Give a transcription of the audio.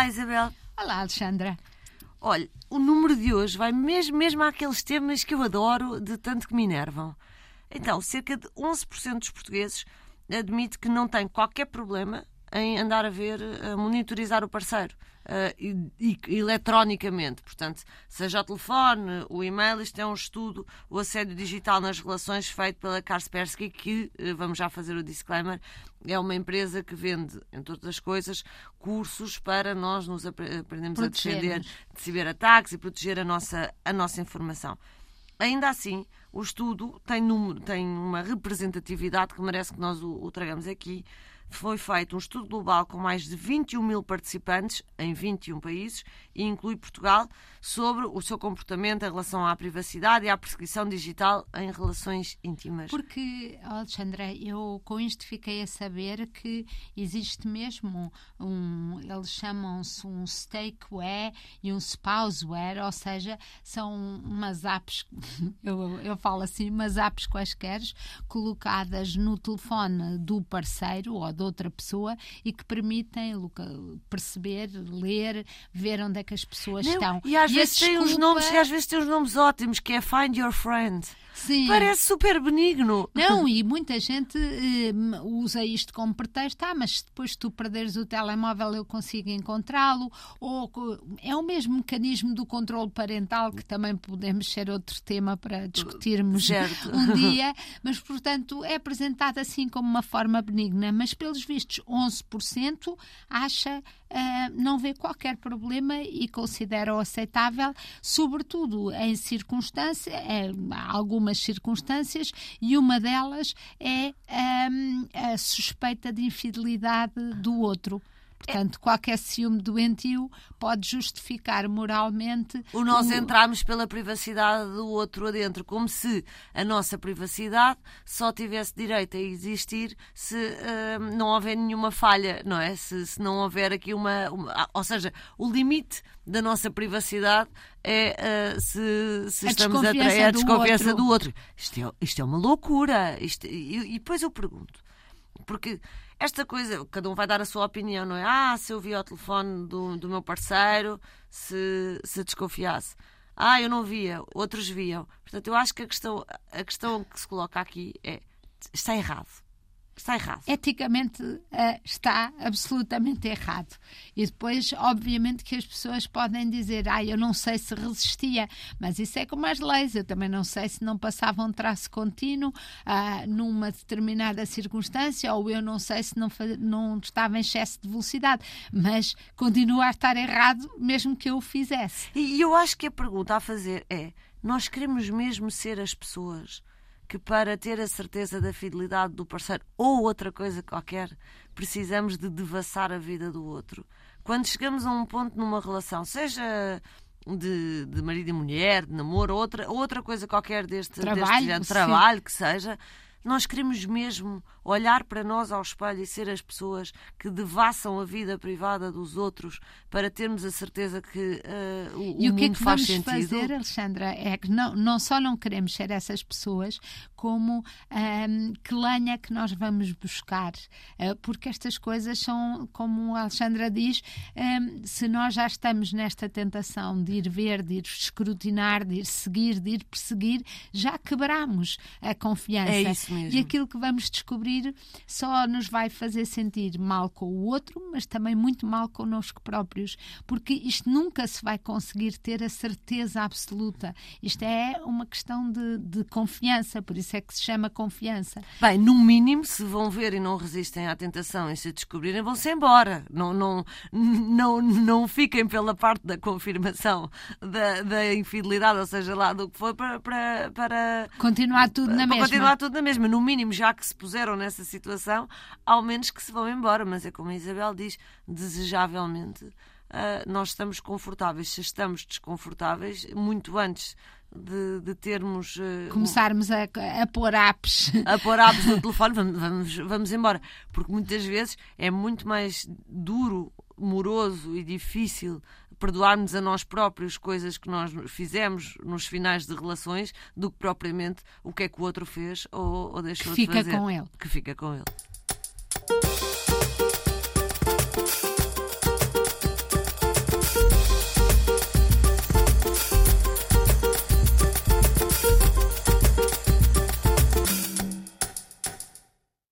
Olá, Isabel. Olá, Alexandra. Olha, o número de hoje vai mesmo, mesmo àqueles temas que eu adoro, de tanto que me enervam. Então, cerca de 11% dos portugueses admite que não tem qualquer problema em andar a ver, a monitorizar o parceiro. Uh, e, e, eletronicamente, portanto, seja o telefone, o e-mail, isto é um estudo, o assédio digital nas relações feito pela Kaspersky, que, uh, vamos já fazer o disclaimer, é uma empresa que vende, entre outras coisas, cursos para nós nos aprendermos a defender de ciberataques e proteger a nossa, a nossa informação. Ainda assim, o estudo tem, número, tem uma representatividade que merece que nós o, o tragamos aqui foi feito um estudo global com mais de 21 mil participantes em 21 países e inclui Portugal sobre o seu comportamento em relação à privacidade e à perseguição digital em relações íntimas. Porque, Alexandra, eu com isto fiquei a saber que existe mesmo um, eles chamam-se um stakeware e um spouseware, ou seja, são umas apps, eu, eu falo assim, umas apps quaisquer colocadas no telefone do parceiro ou de outra pessoa e que permitem perceber, ler, ver onde é que as pessoas Não, estão. E às, e vezes tem desculpa... nomes, e às vezes tem uns nomes ótimos, que é Find Your Friend. Sim. Parece super benigno. Não, e muita gente eh, usa isto como pretexto, ah, mas depois tu perderes o telemóvel eu consigo encontrá-lo, ou é o mesmo mecanismo do controle parental, que também podemos ser outro tema para discutirmos certo. um dia, mas portanto é apresentado assim como uma forma benigna, mas pelos vistos 11% acha uh, não vê qualquer problema e considera-o aceitável, sobretudo em circunstâncias, é, algumas circunstâncias, e uma delas é um, a suspeita de infidelidade do outro. Portanto, qualquer ciúme doentio pode justificar moralmente. O nós o... entrarmos pela privacidade do outro adentro, como se a nossa privacidade só tivesse direito a existir se uh, não houver nenhuma falha, não é? Se, se não houver aqui uma, uma, ah, Ou seja, o limite da nossa privacidade é uh, se, se a estamos a trair a desconfiança do outro. Do outro. Isto, é, isto é uma loucura. Isto, e, e depois eu pergunto, porque esta coisa, cada um vai dar a sua opinião, não é? Ah, se eu vi ao telefone do, do meu parceiro, se, se desconfiasse. Ah, eu não via, outros viam. Portanto, eu acho que a questão, a questão que se coloca aqui é: está errado está errado. Eticamente uh, está absolutamente errado. E depois, obviamente, que as pessoas podem dizer: ah, eu não sei se resistia, mas isso é como as leis. Eu também não sei se não passava um traço contínuo uh, numa determinada circunstância, ou eu não sei se não, não estava em excesso de velocidade. Mas continua a estar errado, mesmo que eu o fizesse. E eu acho que a pergunta a fazer é: nós queremos mesmo ser as pessoas que para ter a certeza da fidelidade do parceiro ou outra coisa qualquer, precisamos de devassar a vida do outro. Quando chegamos a um ponto numa relação, seja de, de marido e mulher, de namoro, outra, outra coisa qualquer deste trabalho, deste trabalho que seja, nós queremos mesmo olhar para nós ao espelho e ser as pessoas que devassam a vida privada dos outros para termos a certeza que uh, o, e o, o que é que faz vamos sentido. fazer, Alexandra, é que não, não só não queremos ser essas pessoas, como um, ehm, que lenha que nós vamos buscar. Uh, porque estas coisas são, como a Alexandra diz, um, ehm, se nós já estamos nesta tentação de ir ver, de ir escrutinar, de ir seguir, de ir perseguir, já quebramos a confiança. É isso mesmo. E aquilo que vamos descobrir só nos vai fazer sentir mal com o outro, mas também muito mal connosco próprios, porque isto nunca se vai conseguir ter a certeza absoluta. Isto é uma questão de, de confiança, por isso é que se chama confiança. Bem, no mínimo, se vão ver e não resistem à tentação e se descobrirem, vão-se embora. Não, não, não, não fiquem pela parte da confirmação da, da infidelidade, ou seja, lá do que for, para, para, para continuar tudo na para mesma. continuar tudo na mesma, no mínimo, já que se puseram nessa situação, ao menos que se vão embora. Mas é como a Isabel diz, desejavelmente uh, nós estamos confortáveis. Se estamos desconfortáveis, muito antes de, de, termos. Uh, Começarmos a, a pôr apps. A pôr apps no telefone, vamos, vamos, vamos embora. Porque muitas vezes é muito mais duro, moroso e difícil perdoarmos a nós próprios coisas que nós fizemos nos finais de relações do que propriamente o que é que o outro fez ou, ou deixou que de fazer. Fica com ele. Que fica com ele.